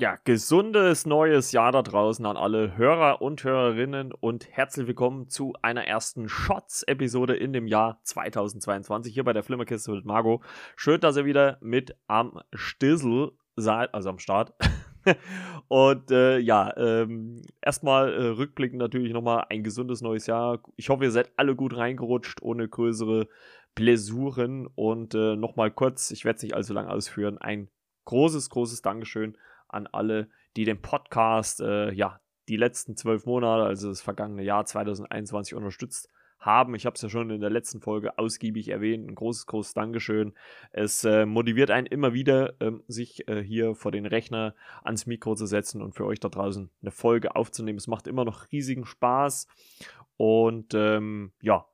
Ja, gesundes neues Jahr da draußen an alle Hörer und Hörerinnen und herzlich willkommen zu einer ersten Shots-Episode in dem Jahr 2022 hier bei der Flimmerkiste mit Margot. Schön, dass ihr wieder mit am Stissel seid, also am Start. und äh, ja, ähm, erstmal äh, rückblickend natürlich nochmal ein gesundes neues Jahr. Ich hoffe, ihr seid alle gut reingerutscht, ohne größere Blessuren. Und äh, nochmal kurz, ich werde es nicht allzu lange ausführen, ein großes, großes Dankeschön an alle, die den Podcast, äh, ja, die letzten zwölf Monate, also das vergangene Jahr 2021 unterstützt haben. Ich habe es ja schon in der letzten Folge ausgiebig erwähnt. Ein großes, großes Dankeschön. Es äh, motiviert einen immer wieder, ähm, sich äh, hier vor den Rechner ans Mikro zu setzen und für euch da draußen eine Folge aufzunehmen. Es macht immer noch riesigen Spaß. Und ähm, ja,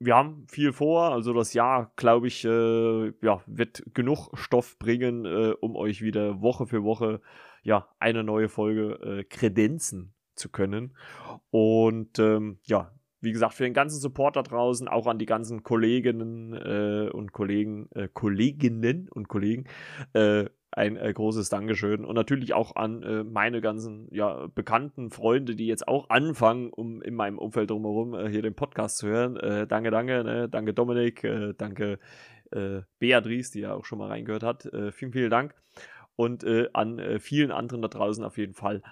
wir haben viel vor. Also das Jahr, glaube ich, äh, ja, wird genug Stoff bringen, äh, um euch wieder Woche für Woche ja eine neue Folge äh, kredenzen zu können. Und ähm, ja, wie gesagt, für den ganzen Support da draußen, auch an die ganzen Kolleginnen äh, und Kollegen, äh, Kolleginnen und Kollegen, äh, ein äh, großes Dankeschön und natürlich auch an äh, meine ganzen ja, bekannten Freunde, die jetzt auch anfangen, um in meinem Umfeld drumherum äh, hier den Podcast zu hören. Äh, danke, danke, ne? danke Dominik, äh, danke äh, Beatrice, die ja auch schon mal reingehört hat. vielen, vielen Dank und an vielen anderen da draußen auf jeden Fall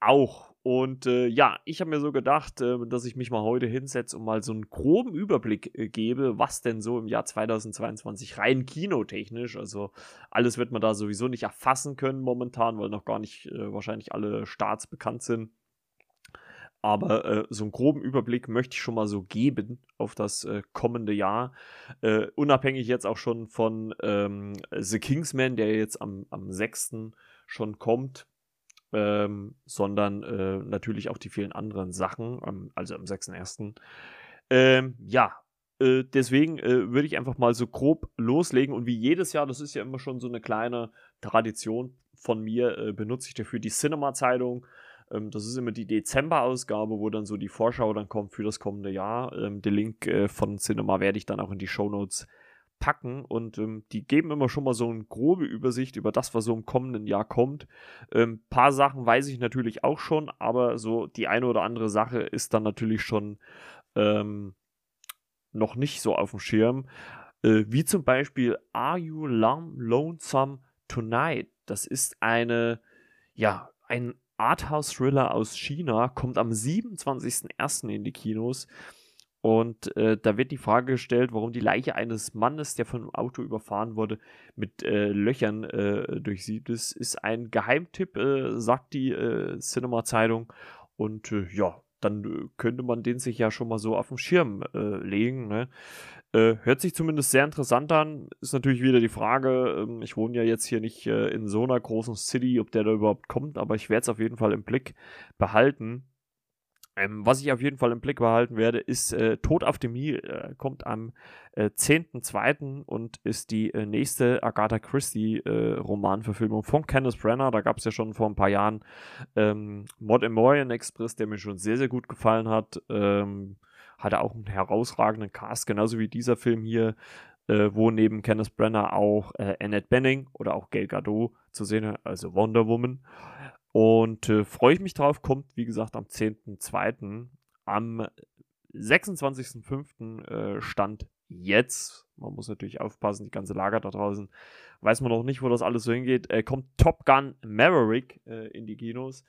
auch. Und äh, ja, ich habe mir so gedacht, äh, dass ich mich mal heute hinsetze und mal so einen groben Überblick äh, gebe, was denn so im Jahr 2022 rein kinotechnisch, also alles wird man da sowieso nicht erfassen können momentan, weil noch gar nicht äh, wahrscheinlich alle Starts bekannt sind. Aber äh, so einen groben Überblick möchte ich schon mal so geben auf das äh, kommende Jahr. unabhängig jetzt auch schon von ähm, The Kingsman, der jetzt am, am 6. schon kommt ähm, sondern äh, natürlich auch die vielen anderen Sachen, ähm, also am 6.1. Ähm, ja, äh, deswegen äh, würde ich einfach mal so grob loslegen und wie jedes Jahr, das ist ja immer schon so eine kleine Tradition von mir, äh, benutze ich dafür die Cinema-Zeitung. Ähm, das ist immer die Dezember-Ausgabe, wo dann so die Vorschau dann kommt für das kommende Jahr. Ähm, den Link äh, von Cinema werde ich dann auch in die Show Notes packen und ähm, die geben immer schon mal so eine grobe Übersicht über das, was so im kommenden Jahr kommt. Ein ähm, paar Sachen weiß ich natürlich auch schon, aber so die eine oder andere Sache ist dann natürlich schon ähm, noch nicht so auf dem Schirm. Äh, wie zum Beispiel Are You Lonesome Tonight? Das ist eine, ja, ein Arthouse-Thriller aus China, kommt am 27.01. in die Kinos. Und äh, da wird die Frage gestellt, warum die Leiche eines Mannes, der von einem Auto überfahren wurde, mit äh, Löchern äh, durchsieht ist. Ist ein Geheimtipp, äh, sagt die äh, Cinema-Zeitung. Und äh, ja, dann könnte man den sich ja schon mal so auf den Schirm legen. Ne? hört sich zumindest sehr interessant an. Ist natürlich wieder die Frage, ähm, ich wohne ja jetzt hier nicht in so einer großen City, ob der da überhaupt kommt, aber ich werde es auf jeden Fall im Blick behalten. Ähm, was ich auf jeden Fall im Blick behalten werde, ist äh, Tod auf dem Nil. Äh, kommt am äh, 10.2. und ist die äh, nächste Agatha Christie-Romanverfilmung äh, von Kenneth Brenner. Da gab es ja schon vor ein paar Jahren ähm, Mod Emorian Express, der mir schon sehr, sehr gut gefallen hat. Ähm, hatte auch einen herausragenden Cast, genauso wie dieser Film hier. Äh, wo neben Kenneth Brenner auch äh, Annette Benning oder auch Gail Gadot zu sehen, also Wonder Woman. Und äh, freue ich mich drauf, kommt wie gesagt am 10.2. Am 26.05. Äh, stand jetzt, man muss natürlich aufpassen, die ganze Lager da draußen, weiß man noch nicht, wo das alles so hingeht, äh, kommt Top Gun Maverick äh, in die Kinos.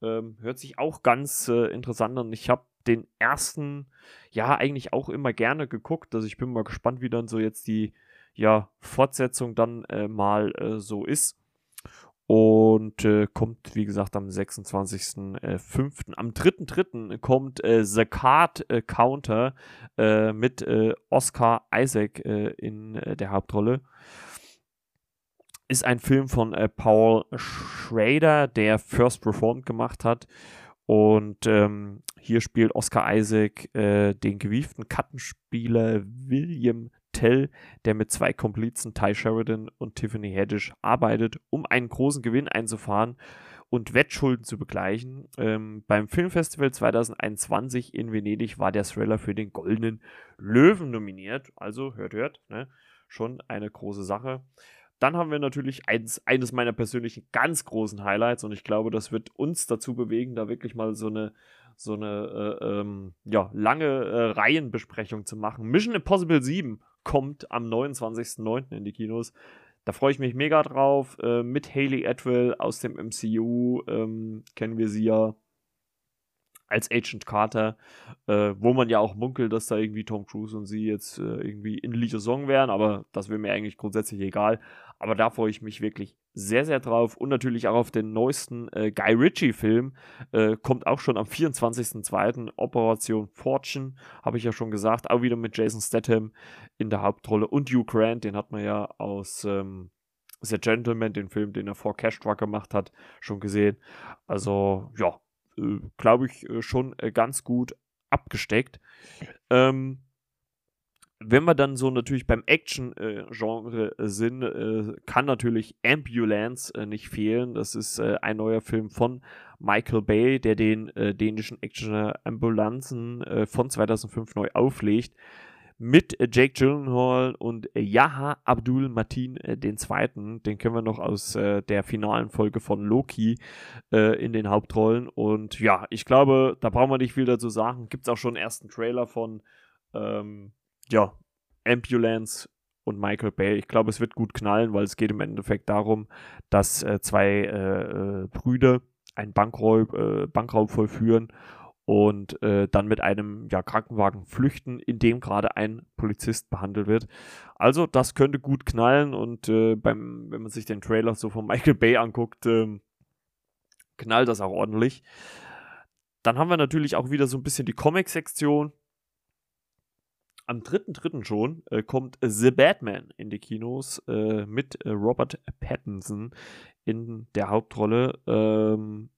Ähm, hört sich auch ganz äh, interessant an. Ich habe den ersten, ja, eigentlich auch immer gerne geguckt. Also ich bin mal gespannt, wie dann so jetzt die, ja, Fortsetzung dann äh, mal so ist und äh, kommt, wie gesagt, am 26.05. Äh, am 3.03. kommt äh, The Card äh, Counter äh, mit äh, Oscar Isaac in der Hauptrolle. Ist ein Film von Paul Schrader, der First Reformed gemacht hat. Und ähm, hier spielt Oscar Isaac den gewieften Kartenspieler William Tell, der mit zwei Komplizen Ty Sheridan und Tiffany Haddish arbeitet, um einen großen Gewinn einzufahren und Wettschulden zu begleichen. Ähm, beim Filmfestival 2021 in Venedig war der Thriller für den Goldenen Löwen nominiert. Also hört, hört, ne? schon eine große Sache. dann haben wir natürlich eins, eines meiner persönlichen ganz großen Highlights und ich glaube, das wird uns dazu bewegen, da wirklich mal so eine, so eine äh, ähm, ja, lange äh, Reihenbesprechung zu machen. Mission Impossible 7 kommt am 29.09. in die Kinos. Da freue ich mich mega drauf. Äh, mit Haley Atwell aus dem MCU ähm, kennen wir sie ja als Agent Carter, äh, wo man ja auch munkelt, dass da irgendwie Tom Cruise und sie jetzt äh, irgendwie in Liaison wären, aber das wäre mir eigentlich grundsätzlich egal. Aber da freue ich mich wirklich sehr, sehr drauf und natürlich auch auf den neuesten äh, Guy Ritchie-Film. Äh, kommt auch schon am 24.02. Operation Fortune, habe ich ja schon gesagt, auch wieder mit Jason Statham in der Hauptrolle und Hugh Grant, den hat man ja aus ähm, The Gentleman, den Film, den er vor Cash Truck gemacht hat, schon gesehen. Also, ja, äh, glaube ich, äh, schon äh, ganz gut abgesteckt. Ähm, wenn wir dann so natürlich beim Action-Genre äh, sind, äh, kann natürlich Ambulance äh, nicht fehlen. Das ist ein neuer Film von Michael Bay, der den dänischen Actioner Ambulanzen von 2005 neu auflegt mit äh, Jake Gyllenhaal und äh, Yaha Abdul Matin äh, den kennen wir noch aus äh, der finalen Folge von Loki äh, in den Hauptrollen. Und ja, ich glaube, da brauchen wir nicht viel dazu sagen. Gibt es auch schon einen ersten Trailer von ähm, ja, Ambulance und Michael Bay. Ich glaube, es wird gut knallen, weil es geht im Endeffekt darum, dass äh, zwei Brüder einen Bankraub, Bankraub vollführen und äh, dann mit einem ja, Krankenwagen flüchten, in dem gerade ein Polizist behandelt wird. Also das könnte gut knallen und äh, beim, wenn man sich den Trailer so von Michael Bay anguckt, äh, knallt das auch ordentlich. Dann haben wir natürlich auch wieder so ein bisschen die Comic-Sektion. Am 3.3. schon äh, kommt The Batman in die Kinos äh, mit äh, Robert Pattinson in der Hauptrolle. Ähm,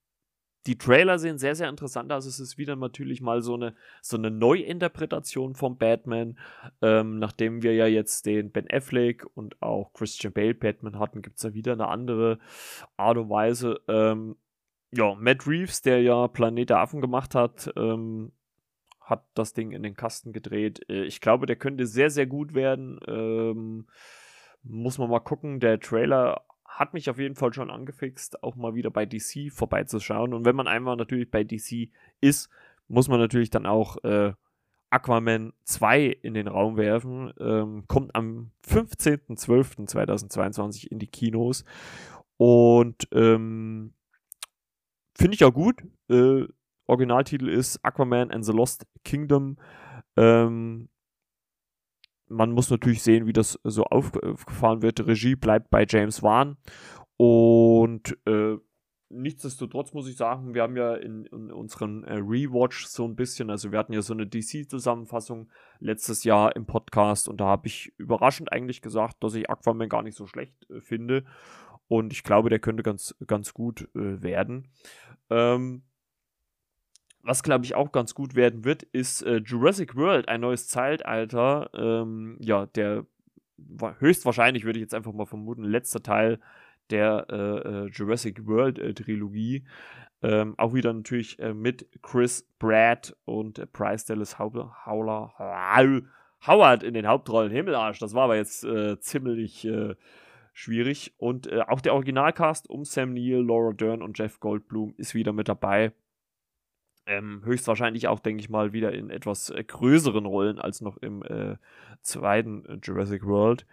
die Trailer sehen sehr, sehr interessant aus. Es ist wieder natürlich mal so eine, so eine Neuinterpretation von Batman. Ähm, nachdem wir ja jetzt den Ben Affleck und auch Christian Bale Batman hatten, gibt es da wieder eine andere Art und Weise. Ähm, ja, Matt Reeves, der ja Planet der Affen gemacht hat, ähm, hat das Ding in den Kasten gedreht. Äh, ich glaube, der könnte sehr, sehr gut werden. Ähm, muss man mal gucken. Der Trailer hat mich auf jeden Fall schon angefixt, auch mal wieder bei DC vorbeizuschauen. Und wenn man einmal natürlich bei DC ist, muss man natürlich dann auch äh, Aquaman 2 in den Raum werfen. Ähm, kommt am 15.12.2022 in die Kinos. Und ähm, finde ich auch gut. Äh, Originaltitel ist Aquaman and the Lost Kingdom. Ähm, man muss natürlich sehen, wie das so aufgefahren wird. Regie bleibt bei James Wan. Und äh, nichtsdestotrotz muss ich sagen, wir haben ja in, in unseren äh, Rewatch so ein bisschen, also wir hatten ja so eine DC-Zusammenfassung letztes Jahr im Podcast und da habe ich überraschend eigentlich gesagt, dass ich Aquaman gar nicht so schlecht äh, finde. Und ich glaube, der könnte ganz, ganz gut äh, werden. Ähm, was glaube ich auch ganz gut werden wird, ist äh, Jurassic World, ein neues Zeitalter. Ähm, ja, der höchstwahrscheinlich würde ich jetzt einfach mal vermuten, letzter Teil der äh, äh Jurassic World äh, Trilogie. Ähm, auch wieder natürlich äh, mit Chris Pratt und äh, Bryce Dallas Howler, Howard in den Hauptrollen. Himmelarsch, das war aber jetzt äh, ziemlich schwierig. Und auch der Originalcast um Sam Neill, Laura Dern und Jeff Goldblum ist wieder mit dabei. Ähm, höchstwahrscheinlich auch, denke ich mal, wieder in etwas äh, größeren Rollen als noch im äh, zweiten äh, Jurassic World.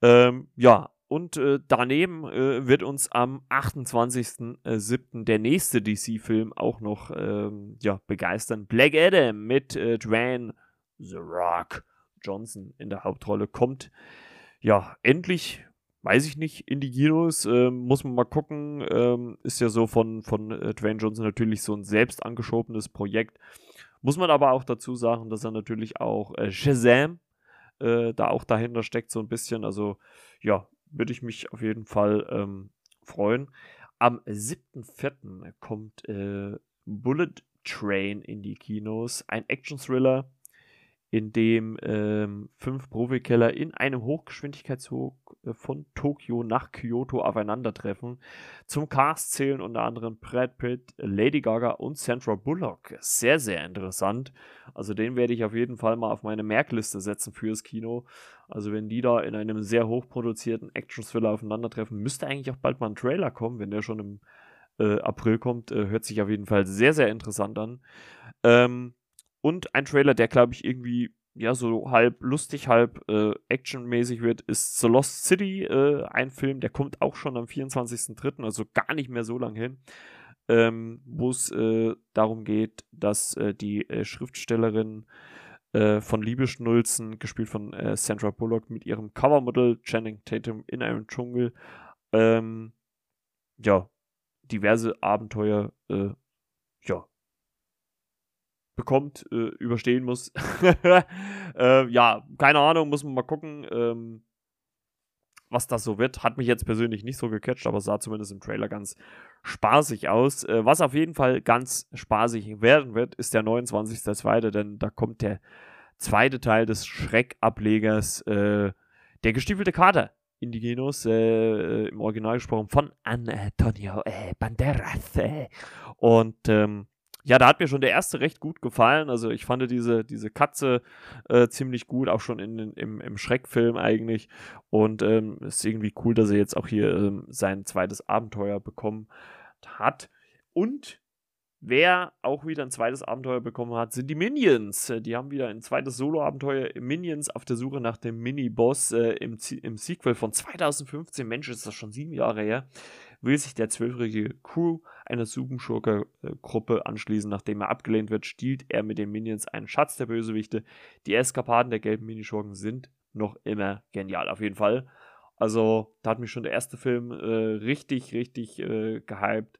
Ähm, ja, und äh, daneben äh, wird uns am 28.07. der nächste DC-Film auch noch ähm, ja, begeistern. Black Adam mit äh, Dwayne The Rock Johnson in der Hauptrolle kommt. Ja, endlich weiß ich nicht, in die Kinos, ähm, muss man mal gucken. Ähm, ist ja so von, von äh, Dwayne Johnson natürlich so ein selbst angeschobenes Projekt. Muss man aber auch dazu sagen, dass er natürlich auch äh, Shazam äh, da auch dahinter steckt, so ein bisschen. Also, ja, würde ich mich auf jeden Fall ähm, freuen. Am 7.4. kommt äh, Bullet Train in die Kinos, ein Action-Thriller in dem ähm, fünf Profikeller in einem Hochgeschwindigkeitszug äh, von Tokio nach Kyoto aufeinandertreffen. Zum Cast zählen unter anderem Brad Pitt, Lady Gaga und Sandra Bullock. Sehr, sehr interessant. Also den werde ich auf jeden Fall mal auf meine Merkliste setzen fürs Kino. Also wenn die da in einem sehr hochproduzierten Action-Thriller aufeinandertreffen, müsste eigentlich auch bald mal ein Trailer kommen, wenn der schon im äh, April kommt. Äh, hört sich auf jeden Fall sehr, sehr interessant an. Ähm, und ein Trailer, der, glaube ich, irgendwie ja so halb lustig, halb äh, actionmäßig wird, ist The Lost City, äh, ein Film, der kommt auch schon am 24.03., also gar nicht mehr so lange hin, ähm, wo es äh, darum geht, dass äh, die äh, Schriftstellerin äh, von Liebeschnulzen, gespielt von Sandra Bullock, mit ihrem Covermodel Channing Tatum in einem Dschungel, ähm, ja, diverse Abenteuer, ja, bekommt, äh, überstehen muss. äh, ja, keine Ahnung, muss man mal gucken, ähm, was das so wird. Hat mich jetzt persönlich nicht so gecatcht, aber sah zumindest im Trailer ganz spaßig aus. Äh, was auf jeden Fall ganz spaßig werden wird, ist der 29.02., denn da kommt der zweite Teil des Schreckablegers, äh, der gestiefelte Kater in die Kinos, äh, im Original gesprochen von Antonio äh, Banderas. und ähm, ja, da hat mir schon der erste recht gut gefallen. Also ich fand diese, diese Katze äh, ziemlich gut, auch schon in, im, im Schreckfilm eigentlich. Und ähm, ist irgendwie cool, dass er jetzt auch hier ähm, sein zweites Abenteuer bekommen hat. Und wer auch wieder ein zweites Abenteuer bekommen hat, sind die Minions. Die haben wieder ein zweites Solo-Abenteuer. Minions auf der Suche nach dem Mini-Boss äh, im, im Sequel von 2015. Mensch, ist das schon sieben Jahre her will sich der zwölfjährige Crew einer Superschurker-Gruppe anschließen. Nachdem er abgelehnt wird, stiehlt er mit den Minions einen Schatz der Bösewichte. Die Eskapaden der gelben Minischurken sind noch immer genial, auf jeden Fall. Also, da hat mich schon der erste Film äh, richtig, richtig äh, gehypt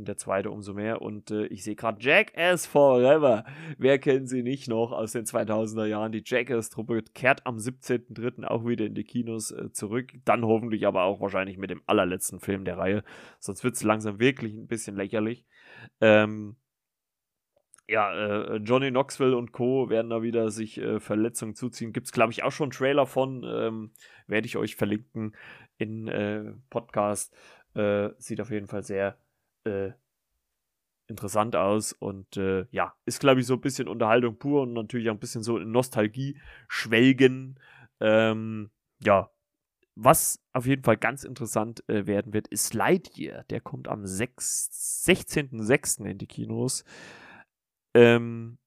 und der zweite umso mehr. Und äh, ich sehe gerade Jackass Forever. Wer kennt sie nicht noch aus den 2000er Jahren? Die Jackass-Truppe kehrt am 17.03. auch wieder in die Kinos äh, zurück. Dann hoffentlich aber auch wahrscheinlich mit dem allerletzten Film der Reihe. Sonst wird es langsam wirklich ein bisschen lächerlich. Ähm, ja, äh, Johnny Knoxville und Co. werden da wieder sich äh, Verletzungen zuziehen. Gibt es, glaube ich, auch schon einen Trailer von. Ähm, Werde ich euch verlinken in äh, Podcast. Äh, sieht auf jeden Fall sehr äh, interessant aus und äh, ja, ist glaube ich so ein bisschen Unterhaltung pur und natürlich auch ein bisschen so in Nostalgie schwelgen. Ähm, ja, was auf jeden Fall ganz interessant äh, werden wird, ist Lightyear. Der kommt am 16.06. in die Kinos. Ähm,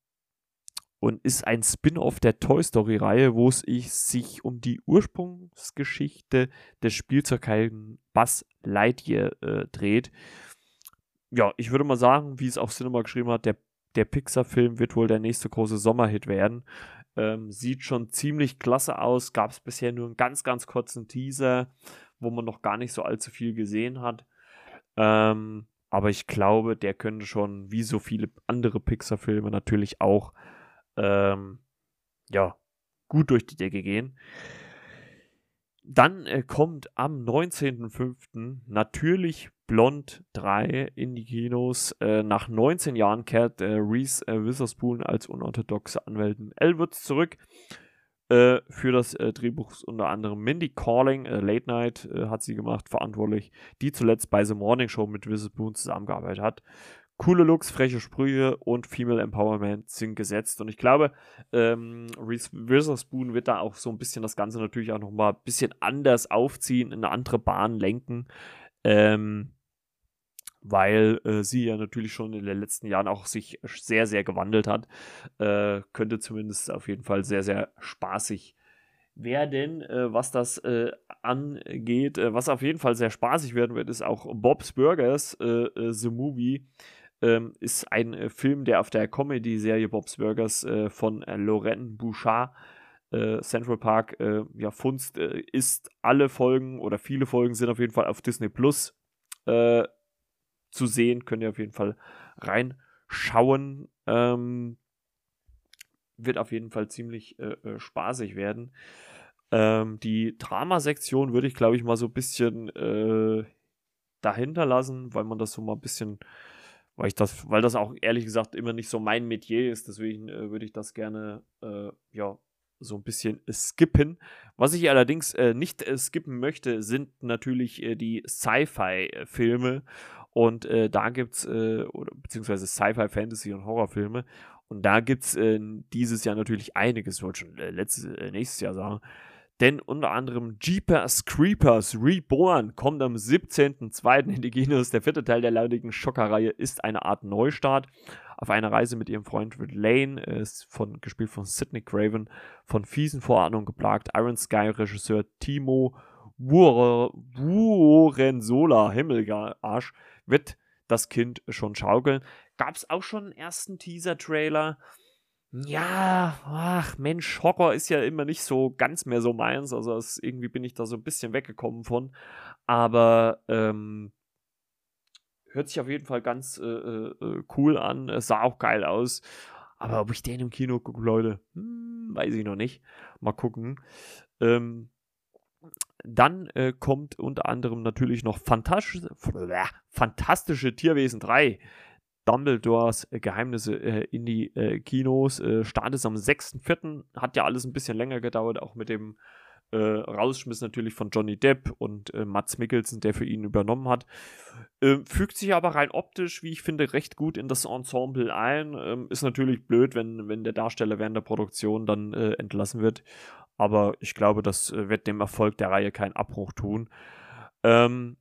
und ist ein Spin-off der Toy Story-Reihe, wo es sich um die Ursprungsgeschichte des Spielzeughelden Buzz Lightyear äh, dreht ja, ich würde mal sagen, wie es auch Cinema geschrieben hat, der, der Pixar-Film wird wohl der nächste große Sommerhit werden. Ähm, sieht schon ziemlich klasse aus. Gab es bisher nur einen ganz, ganz kurzen Teaser, wo man noch gar nicht so allzu viel gesehen hat. Ähm, aber ich glaube, der könnte schon, wie so viele andere Pixar-Filme, natürlich auch ähm, ja, gut durch die Decke gehen. Dann äh, kommt am 19.05. natürlich Blond 3 in die Kinos. Äh, nach 19 Jahren kehrt äh, Reese äh, Witherspoon als unorthodoxe Anwältin Elwood zurück. Äh, für das äh, Drehbuch unter anderem Mindy Calling, äh, Late Night hat sie gemacht, verantwortlich, die zuletzt bei The Morning Show mit Witherspoon zusammengearbeitet hat coole Looks, freche Sprüche und Female Empowerment sind gesetzt. Und ich glaube, ähm, Reese Witherspoon wird da auch so ein bisschen das Ganze natürlich auch nochmal ein bisschen anders aufziehen, in eine andere Bahn lenken. Ähm, weil äh, sie ja natürlich schon in den letzten Jahren auch sich sehr, sehr gewandelt hat. Äh, könnte zumindest auf jeden Fall sehr, sehr spaßig werden, äh, was das äh, angeht. Äh, was auf jeden Fall sehr spaßig werden wird, ist auch Bob's Burgers, äh, The Movie ähm, ist ein Film, der auf der Comedy-Serie Bob's Burgers von Lorraine Bouchard äh, Central Park äh, ja, Funst äh, ist. Alle Folgen oder viele Folgen sind auf jeden Fall auf Disney Plus zu sehen. Könnt ihr auf jeden Fall reinschauen. Ähm, wird auf jeden Fall ziemlich spaßig werden. Ähm, die Dramasektion würde ich, glaube ich, mal so ein bisschen dahinter lassen, weil man das so mal ein bisschen weil ich das, weil das auch ehrlich gesagt immer nicht so mein Metier ist, deswegen äh, würde ich das gerne äh, ja so ein bisschen skippen. Was ich allerdings äh, nicht äh, skippen möchte, sind natürlich äh, die Sci-Fi-Filme. Und äh, da gibt es, äh, beziehungsweise Sci-Fi, Fantasy und Horrorfilme. Und da gibt es äh, dieses Jahr natürlich einiges, wollte schon letztes, nächstes Jahr sagen. Denn unter anderem Jeepers Creepers Reborn kommt am 17.02. in die Kinos. Der vierte Teil der lautigen Schockerreihe ist eine Art Neustart auf einer Reise mit ihrem Freund Lane, ist von, gespielt von Sidney Craven, von fiesen Vorahnungen geplagt. Iron Sky Regisseur Timo Wurensola, Himmelarsch, wird das Kind schon schaukeln. Gab es auch schon einen ersten Teaser-Trailer? Ja, ach Mensch, Horror ist ja immer nicht so ganz mehr so meins. Also irgendwie bin ich da so ein bisschen weggekommen von. Aber ähm, hört sich auf jeden Fall ganz äh, äh, cool an. Es sah auch geil aus. Aber ob ich den im Kino gucke, Leute, hm, weiß ich noch nicht. Mal gucken. Ähm, dann äh, kommt unter anderem natürlich noch Fantastische, Fantastische Tierwesen 3. Dumbledores äh, Geheimnisse äh, in die äh, Kinos. Äh, Start ist am 6.4. Hat ja alles ein bisschen länger gedauert, auch mit dem äh, Rausschmiss natürlich von Johnny Depp und äh, Mats Mikkelsen, der für ihn übernommen hat. Ähm, fügt sich aber rein optisch, wie ich finde, recht gut in das Ensemble ein. Ähm, ist natürlich blöd, wenn, wenn der Darsteller während der Produktion dann äh, entlassen wird. Aber ich glaube, das äh, wird dem Erfolg der Reihe keinen Abbruch tun. Ähm,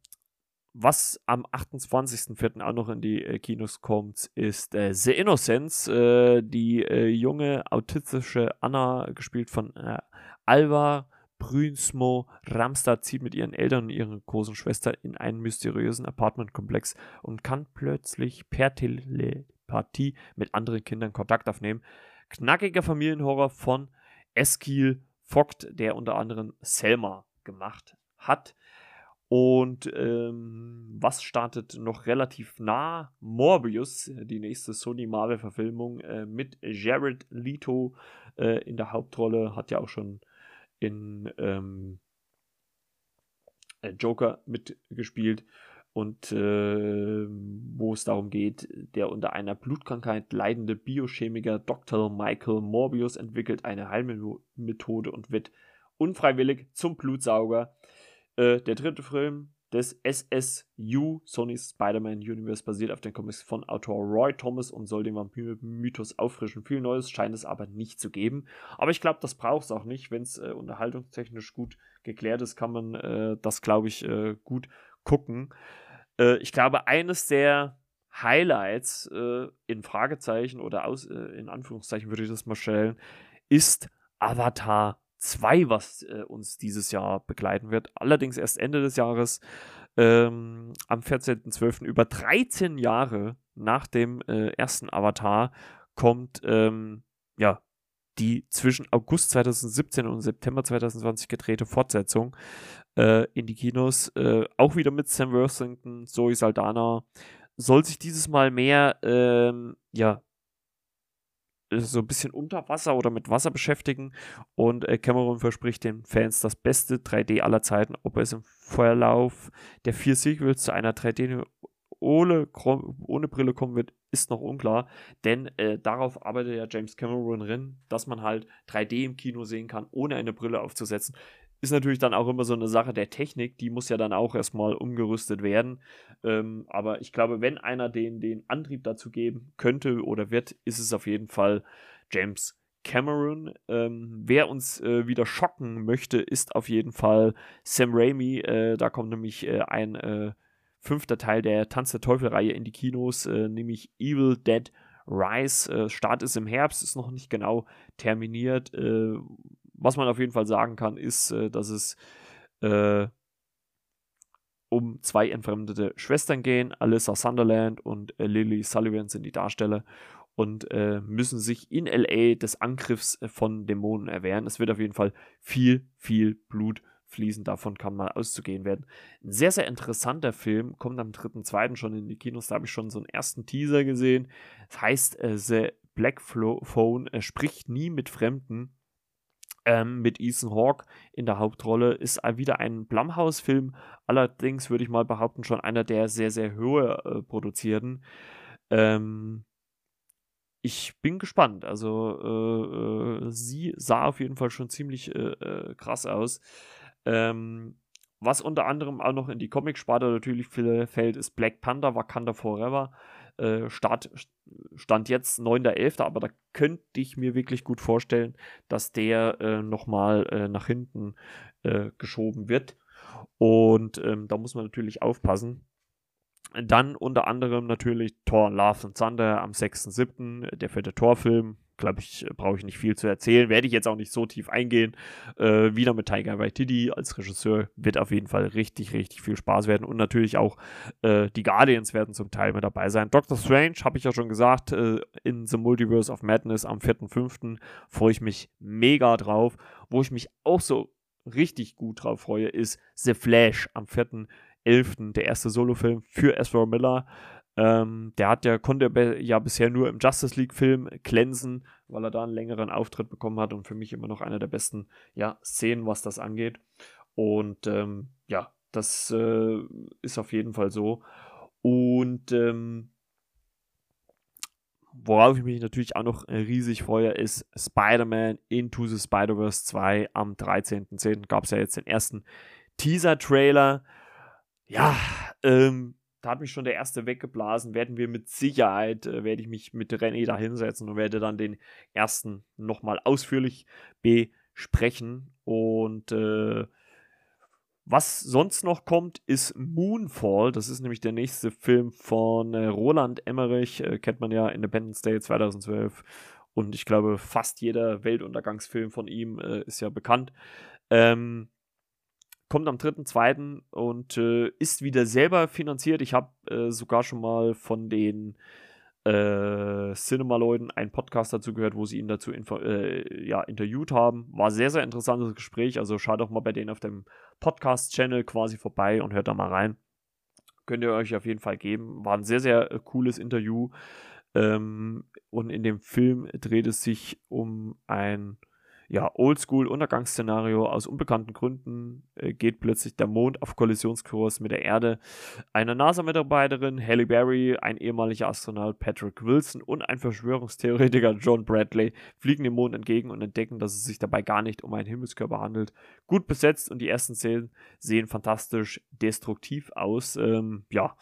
was am 28.04. auch noch in die äh, Kinos kommt, ist äh, The Innocence. Äh, die äh, junge autistische Anna, gespielt von äh, Alva Brünsmo Ramstad zieht mit ihren Eltern und ihrer großen Schwester in einen mysteriösen Apartmentkomplex und kann plötzlich per Telepathie mit anderen Kindern Kontakt aufnehmen. Knackiger Familienhorror von Eskil Vogt, der unter anderem Selma gemacht hat. Und ähm, was startet noch relativ nah? Morbius, die nächste Sony Marvel-Verfilmung äh, mit Jared Leto äh, in der Hauptrolle, hat ja auch schon in ähm, äh, Joker mitgespielt und äh, wo es darum geht, der unter einer Blutkrankheit leidende Biochemiker Dr. Michael Morbius entwickelt eine Heilmethode und wird unfreiwillig zum Blutsauger. Äh, der dritte Film des SSU, Sony's Spider-Man Universe, basiert auf den Comics von Autor Roy Thomas und soll den Vampir-Mythos auffrischen. Viel Neues scheint es aber nicht zu geben. Aber ich glaube, das braucht es auch nicht. Wenn es äh, unterhaltungstechnisch gut geklärt ist, kann man äh, das, glaube ich, äh, gut gucken. Äh, ich glaube, eines der Highlights äh, in Fragezeichen oder aus, äh, in Anführungszeichen würde ich das mal stellen, ist Avatar 2, was äh, uns dieses Jahr begleiten wird. Allerdings erst Ende des Jahres, ähm, am 14.12. über 13 Jahre nach dem äh, ersten Avatar kommt ähm, ja die zwischen August 2017 und September 2020 gedrehte Fortsetzung äh, in die Kinos. Äh, auch wieder mit Sam Worthington, Zoe Saldana. Soll sich dieses Mal mehr ähm, ja, so ein bisschen unter Wasser oder mit Wasser beschäftigen. Und äh, Cameron verspricht den Fans das beste 3D aller Zeiten. Ob es im Verlauf der vier Sequels zu einer 3D ohne, ohne Brille kommen wird, ist noch unklar. Denn äh, darauf arbeitet ja James Cameron drin, dass man halt 3D im Kino sehen kann, ohne eine Brille aufzusetzen ist natürlich dann auch immer so eine Sache der Technik, die muss ja dann auch erstmal umgerüstet werden. Ähm, aber ich glaube, wenn einer den, den Antrieb dazu geben könnte oder wird, ist es auf jeden Fall James Cameron. Ähm, wer uns äh, wieder schocken möchte, ist auf jeden Fall Sam Raimi. Äh, da kommt nämlich äh, ein äh, fünfter Teil der Tanz der Teufel-Reihe in die Kinos, äh, nämlich Evil Dead Rise. Äh, Start ist im Herbst, ist noch nicht genau terminiert was man auf jeden Fall sagen kann, ist, äh, dass es äh, um zwei entfremdete Schwestern gehen. Alyssa Sunderland und äh, Lily Sullivan sind die Darsteller und äh, müssen sich in LA des Angriffs äh, von Dämonen erwehren. Es wird auf jeden Fall viel, viel Blut fließen. Davon kann mal auszugehen werden. Ein sehr, sehr interessanter Film. Kommt am 3.2. schon in die Kinos. Da habe ich schon so einen ersten Teaser gesehen. Das heißt, äh, The Black Phone spricht nie mit Fremden ähm, mit Ethan Hawke in der Hauptrolle. Ist wieder ein Blumhouse-Film, allerdings würde ich mal behaupten, schon einer der sehr, sehr höher äh, produzierten. Ähm, ich bin gespannt. Also äh, äh, sie sah auf jeden Fall schon ziemlich äh, äh krass aus. Ähm, was unter anderem auch noch in die Comic-Sparte natürlich fällt, ist Black Panther Wakanda Forever. Äh, Start, stand jetzt 9.11., aber da könnte ich mir wirklich gut vorstellen, dass der äh, nochmal äh, nach hinten äh, geschoben wird. Und ähm, da muss man natürlich aufpassen. Dann unter anderem natürlich Thor Love and Thunder am 6.7., der vierte Torfilm. Glaube ich, brauche ich nicht viel zu erzählen. Werde ich jetzt auch nicht so tief eingehen. Äh, wieder mit Tiger Waititi als Regisseur. Wird auf jeden Fall richtig, richtig viel Spaß werden. Und natürlich auch äh, die Guardians werden zum Teil mit dabei sein. Doctor Strange, habe ich ja schon gesagt, äh, in The Multiverse of Madness am 4.5. freue ich mich mega drauf. Wo ich mich auch so richtig gut drauf freue, ist The Flash am 4. 11. der erste Solofilm für Ezra Miller. Ähm, der hat ja, konnte ja bisher nur im Justice League-Film glänzen, weil er da einen längeren Auftritt bekommen hat und für mich immer noch einer der besten ja, Szenen, was das angeht. Und ähm, ja, das äh, ist auf jeden Fall so. Und ähm, worauf ich mich natürlich auch noch riesig freue, ist Spider-Man Into the Spider-Verse 2 am 13.10. gab es ja jetzt den ersten Teaser-Trailer ja, ähm, da hat mich schon der erste weggeblasen. Werden wir mit Sicherheit, äh, werde ich mich mit René da hinsetzen und werde dann den ersten nochmal ausführlich besprechen. Und äh, was sonst noch kommt, ist Moonfall. Das ist nämlich der nächste Film von äh, Roland Emmerich. Äh, kennt man ja Independence Day 2012. Und ich glaube, fast jeder Weltuntergangsfilm von ihm äh, ist ja bekannt. Ähm, kommt am 3.2. und äh, ist wieder selber finanziert. Ich habe äh, sogar schon mal von den äh, Cinema-Leuten einen Podcast dazu gehört, wo sie ihn dazu äh, ja, interviewt haben. War sehr, sehr interessantes Gespräch. Also schaut doch mal bei denen auf dem Podcast-Channel quasi vorbei und hört da mal rein. Könnt ihr euch auf jeden Fall geben. War ein sehr, sehr äh, cooles Interview. Ähm, und in dem Film dreht es sich um ein ja, Oldschool-Untergangsszenario. Aus unbekannten Gründen äh, geht plötzlich der Mond auf Kollisionskurs mit der Erde. Eine NASA-Mitarbeiterin, Halle Berry, ein ehemaliger Astronaut, Patrick Wilson und ein Verschwörungstheoretiker, John Bradley, fliegen dem Mond entgegen und entdecken, dass es sich dabei gar nicht um einen Himmelskörper handelt. Gut besetzt und die ersten Szenen sehen fantastisch destruktiv aus. Ähm, ja,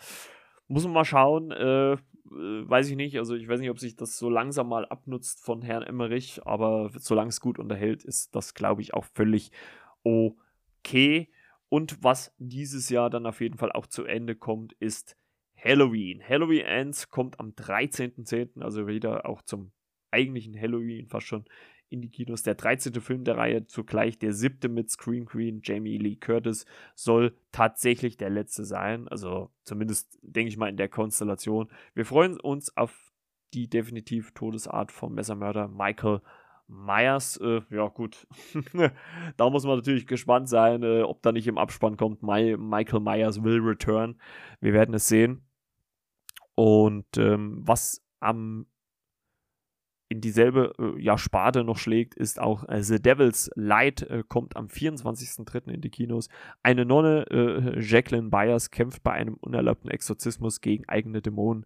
muss man mal schauen. Äh, weiß ich nicht. Also ich weiß nicht, ob sich das so langsam mal abnutzt von Herrn Emmerich, aber solange es gut unterhält, ist das, glaube ich, auch völlig okay. Und was dieses Jahr dann auf jeden Fall auch zu Ende kommt, ist Halloween. Halloween Ends kommt am 13.10., also wieder auch zum eigentlichen Halloween fast schon in die Kinos. Der 13. Film der Reihe, zugleich der siebte mit Scream Queen, Jamie Lee Curtis, soll tatsächlich der letzte sein. Also zumindest denke ich mal in der Konstellation. Wir freuen uns auf die definitiv Todesart vom Messermörder Michael Myers. Äh, ja, gut. da muss man natürlich gespannt sein, äh, ob da nicht im Abspann kommt, My Michael Myers will return. Wir werden es sehen. Und ähm, was am in dieselbe äh, ja, Sparte noch schlägt, ist auch äh, The Devil's Light, äh, kommt am 24.03. in die Kinos. Eine Nonne, äh, Jacqueline Byers, kämpft bei einem unerlaubten Exorzismus gegen eigene Dämonen.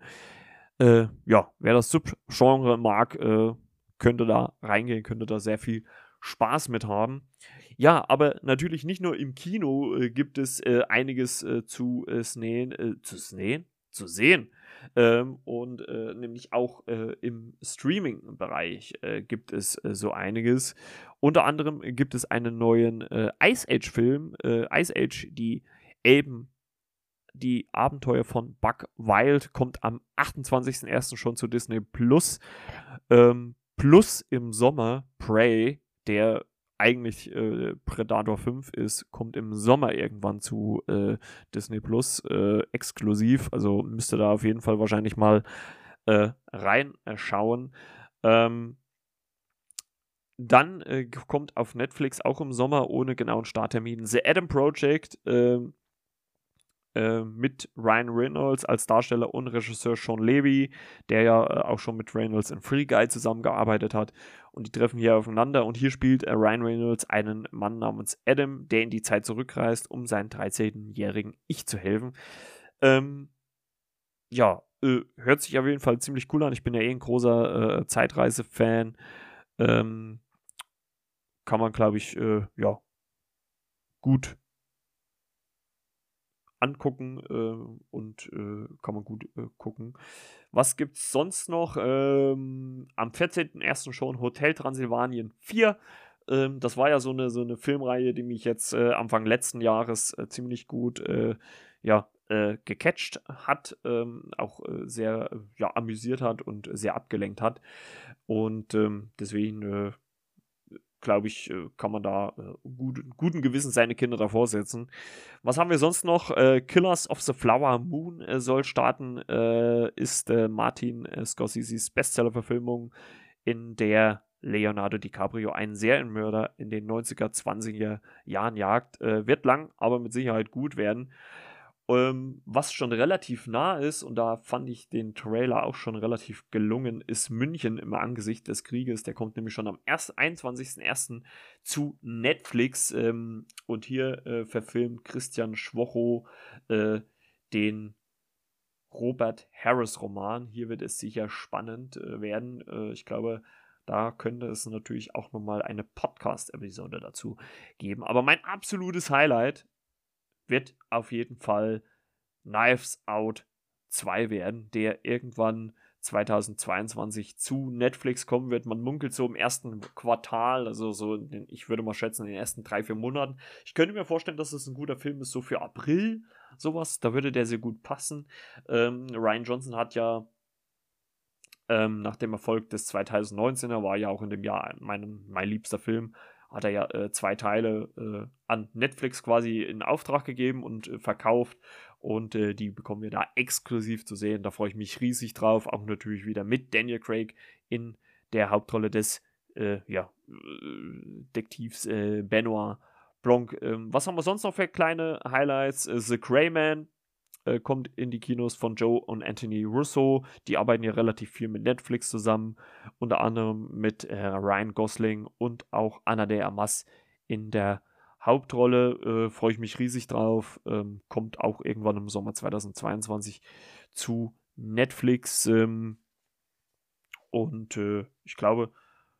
Äh, ja, wer das Subgenre mag, äh, könnte da reingehen, könnte da sehr viel Spaß mit haben. Ja, aber natürlich nicht nur im Kino gibt es einiges zu äh, snähen, zu snähen, zu sehen. Ähm, und äh, nämlich auch äh, im Streaming-Bereich äh, gibt es äh, so einiges. Unter anderem gibt es einen neuen äh, Ice Age-Film, äh, Ice Age, die Elben, die Abenteuer von Buck Wild, kommt am 28.01. schon zu Disney Plus. Ähm, plus im Sommer Prey, der eigentlich äh, Predator 5 ist, kommt im Sommer irgendwann zu äh, Disney Plus äh, exklusiv. Also müsst ihr da auf jeden Fall wahrscheinlich mal äh, reinschauen. Ähm, dann äh, kommt auf Netflix auch im Sommer ohne genauen Starttermin The Adam Project. Ähm, äh, mit Ryan Reynolds als Darsteller und Regisseur Sean Levy, der ja äh, auch schon mit Reynolds in Free Guy zusammengearbeitet hat. Und die treffen hier aufeinander. Und hier spielt äh, Ryan Reynolds einen Mann namens Adam, der in die Zeit zurückreist, um seinen 13-jährigen Ich zu helfen. Ähm, ja, äh, hört sich auf jeden Fall ziemlich cool an. Ich bin ja eh ein großer äh, Zeitreise-Fan. Ähm, kann man, glaube ich, äh, ja, gut angucken äh, und äh, kann man gut äh, gucken. Was gibt es sonst noch? Ähm, am 14.01. schon Hotel Transsilvanien 4. Ähm, das war ja so eine, so eine Filmreihe, die mich jetzt äh, Anfang letzten Jahres äh, ziemlich gut äh, ja, gecatcht hat, ähm, auch sehr ja, amüsiert hat und sehr abgelenkt hat. Und ähm, deswegen glaube ich, äh, kann man da äh, gut, guten Gewissen seine Kinder davor setzen. Was haben wir sonst noch? Äh, Killers of the Flower Moon äh, soll starten, ist Martin Scorseses Bestseller-Verfilmung, in der Leonardo DiCaprio einen Serienmörder in den 90er, 20er Jahren jagt. wird lang, aber mit Sicherheit gut werden. Ähm, was schon relativ nah ist, und da fand ich den Trailer auch schon relativ gelungen, ist München im Angesicht des Krieges. Der kommt nämlich schon am 21.01. zu Netflix. Ähm, und hier äh, verfilmt Christian Schwocho äh, den Robert Harris-Roman. Hier wird es sicher spannend äh, werden. Äh, ich glaube, da könnte es natürlich auch nochmal eine Podcast-Episode dazu geben. Aber mein absolutes Highlight wird auf jeden Fall Knives Out 2 werden, der irgendwann 2022 zu Netflix kommen wird. Man munkelt so im ersten Quartal, also so, den, ich würde mal schätzen, in den ersten drei, vier Monaten. Ich könnte mir vorstellen, dass es ein guter Film ist, so für April, sowas. Da würde der sehr gut passen. Ähm, Ryan Johnson hat ja ähm, nach dem Erfolg des 2019er, war ja auch in dem Jahr mein, mein liebster Film, hat er ja äh, zwei Teile äh, an Netflix quasi in Auftrag gegeben und äh, verkauft. Und äh, die bekommen wir da exklusiv zu sehen. Da freue ich mich riesig drauf. Auch natürlich wieder mit Daniel Craig in der Hauptrolle des äh, ja, Detektivs äh, Benoit Blanc. Ähm, was haben wir sonst noch für kleine Highlights? The Greyman äh, kommt in die Kinos von Joe und Anthony Russo. Die arbeiten ja relativ viel mit Netflix zusammen, unter anderem mit äh, Ryan Gosling und auch Anna de Amas in der Hauptrolle. Äh, Freue ich mich riesig drauf. Ähm, kommt auch irgendwann im Sommer 2022 zu Netflix. Ähm, und äh, ich glaube,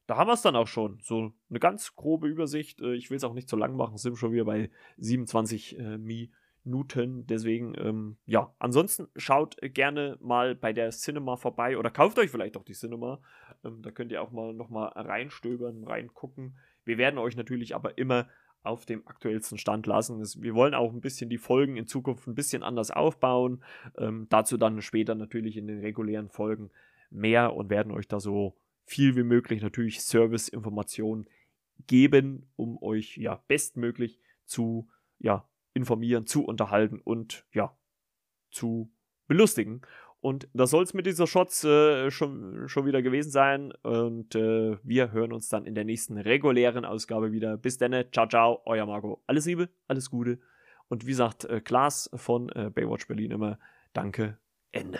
da haben wir es dann auch schon. So eine ganz grobe Übersicht. Äh, ich will es auch nicht zu lang machen. Sind schon wieder bei 27 äh, Mi Minuten. Deswegen, ähm, ja, ansonsten schaut gerne mal bei der Cinema vorbei oder kauft euch vielleicht auch die Cinema. Ähm, da könnt ihr auch mal nochmal reinstöbern, reingucken. Wir werden euch natürlich aber immer auf dem aktuellsten Stand lassen. Wir wollen auch ein bisschen die Folgen in Zukunft ein bisschen anders aufbauen. Ähm, dazu dann später natürlich in den regulären Folgen mehr und werden euch da so viel wie möglich natürlich Service-Informationen geben, um euch ja bestmöglich zu ja, informieren, zu unterhalten und ja, zu belustigen. Und das soll es mit dieser Shots äh, schon, schon wieder gewesen sein. Und äh, wir hören uns dann in der nächsten regulären Ausgabe wieder. Bis dann, ciao, ciao, euer Marco. Alles Liebe, alles Gute. Und wie sagt äh, Klaas von äh, Baywatch Berlin immer, danke, Ende.